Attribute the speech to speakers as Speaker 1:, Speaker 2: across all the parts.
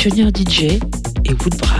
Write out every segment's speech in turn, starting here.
Speaker 1: Junior DJ et
Speaker 2: Woodbra.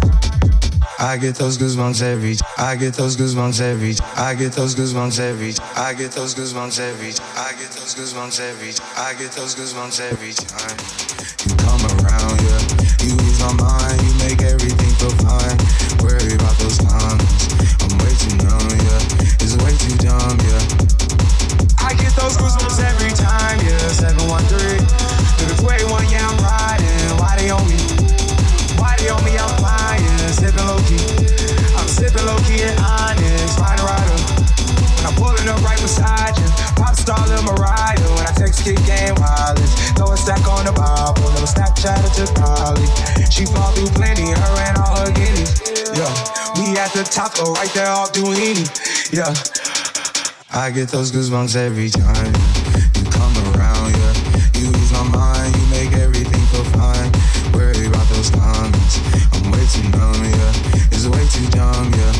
Speaker 3: I get those goosebumps every I get those goosebumps every I get those goosebumps every I get those goosebumps every I get those goosebumps every I get those goosebumps every time you come around yeah. You ease my mind you make everything feel fine. Worry about those comments. I'm way too numb yeah. It's way too dumb yeah. I get those goosebumps every time yeah. 713 through the 281 yeah I'm riding. Why they on me? Why they on me? I'm flying, sipping low key. I'm sipping low key and honest, find rider. When I'm pulling up right beside you, pop star Lil Mariah. When I text kick game wireless, throw a stack on the Bible, little Snapchat to Polly. She fall through plenty, her and all her guineas. Yeah, we at the top, so right there off Duini. Yeah. I get those goosebumps every time too numb, yeah. It's way too dumb, yeah.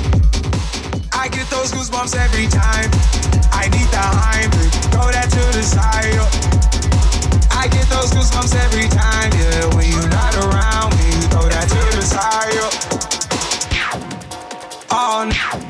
Speaker 3: I get those goosebumps every time. I need the Heimlich, throw that to the side. I get those goosebumps every time, yeah. When you're not around, you throw that to the side. yeah. All night,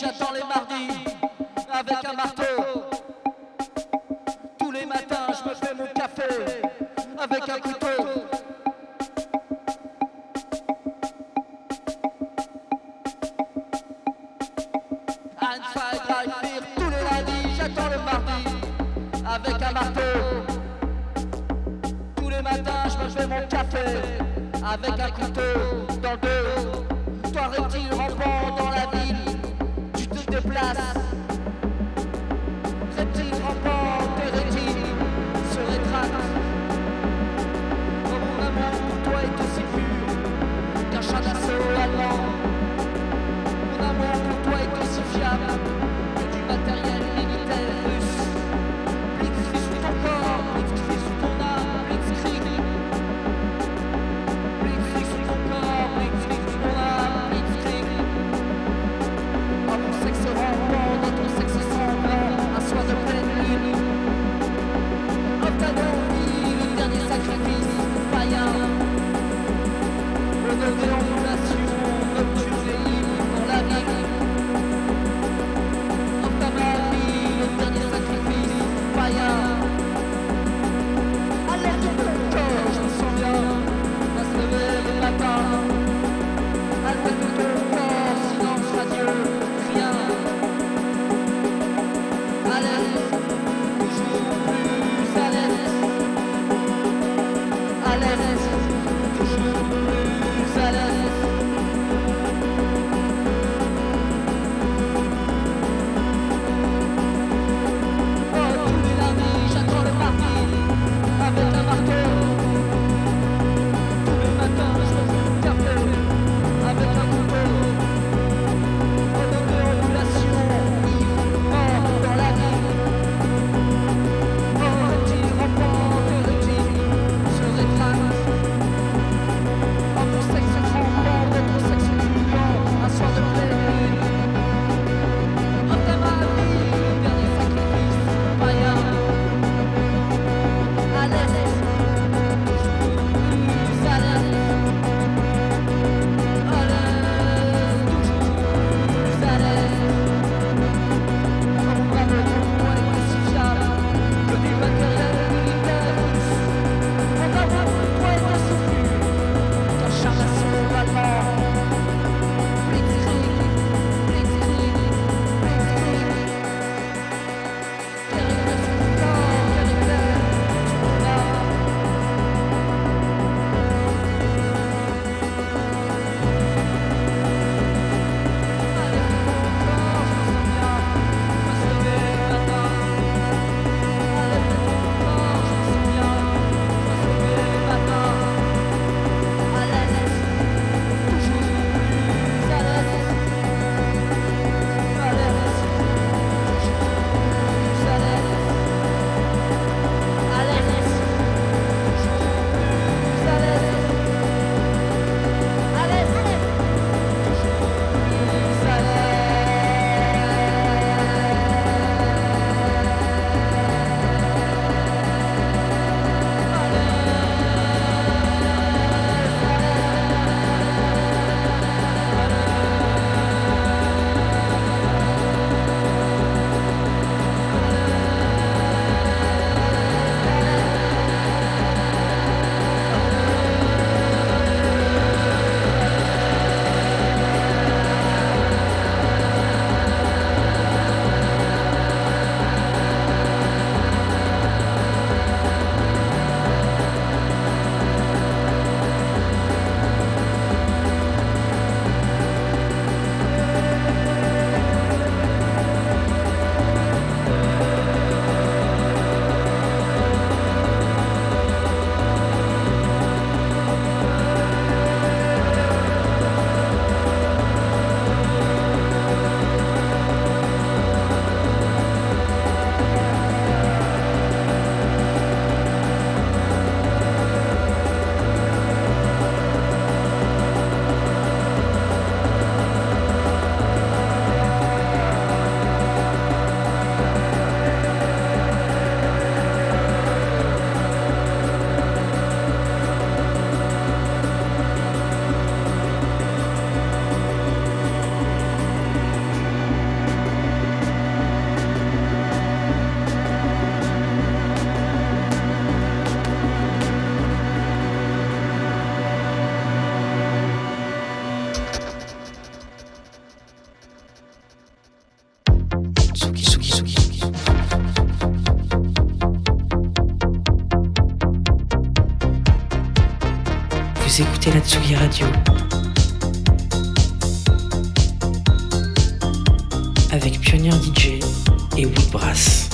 Speaker 4: j'attends les mardis avec un marteau. Tous les matins, je me fais mon café avec un couteau. Tous les j'attends le mardi avec un marteau. Tous les matins, je me fais mon café avec un couteau dans le dos. Toi, reptile rampant te
Speaker 1: Radio. Avec Pionnier DJ et Woodbrass. Brass.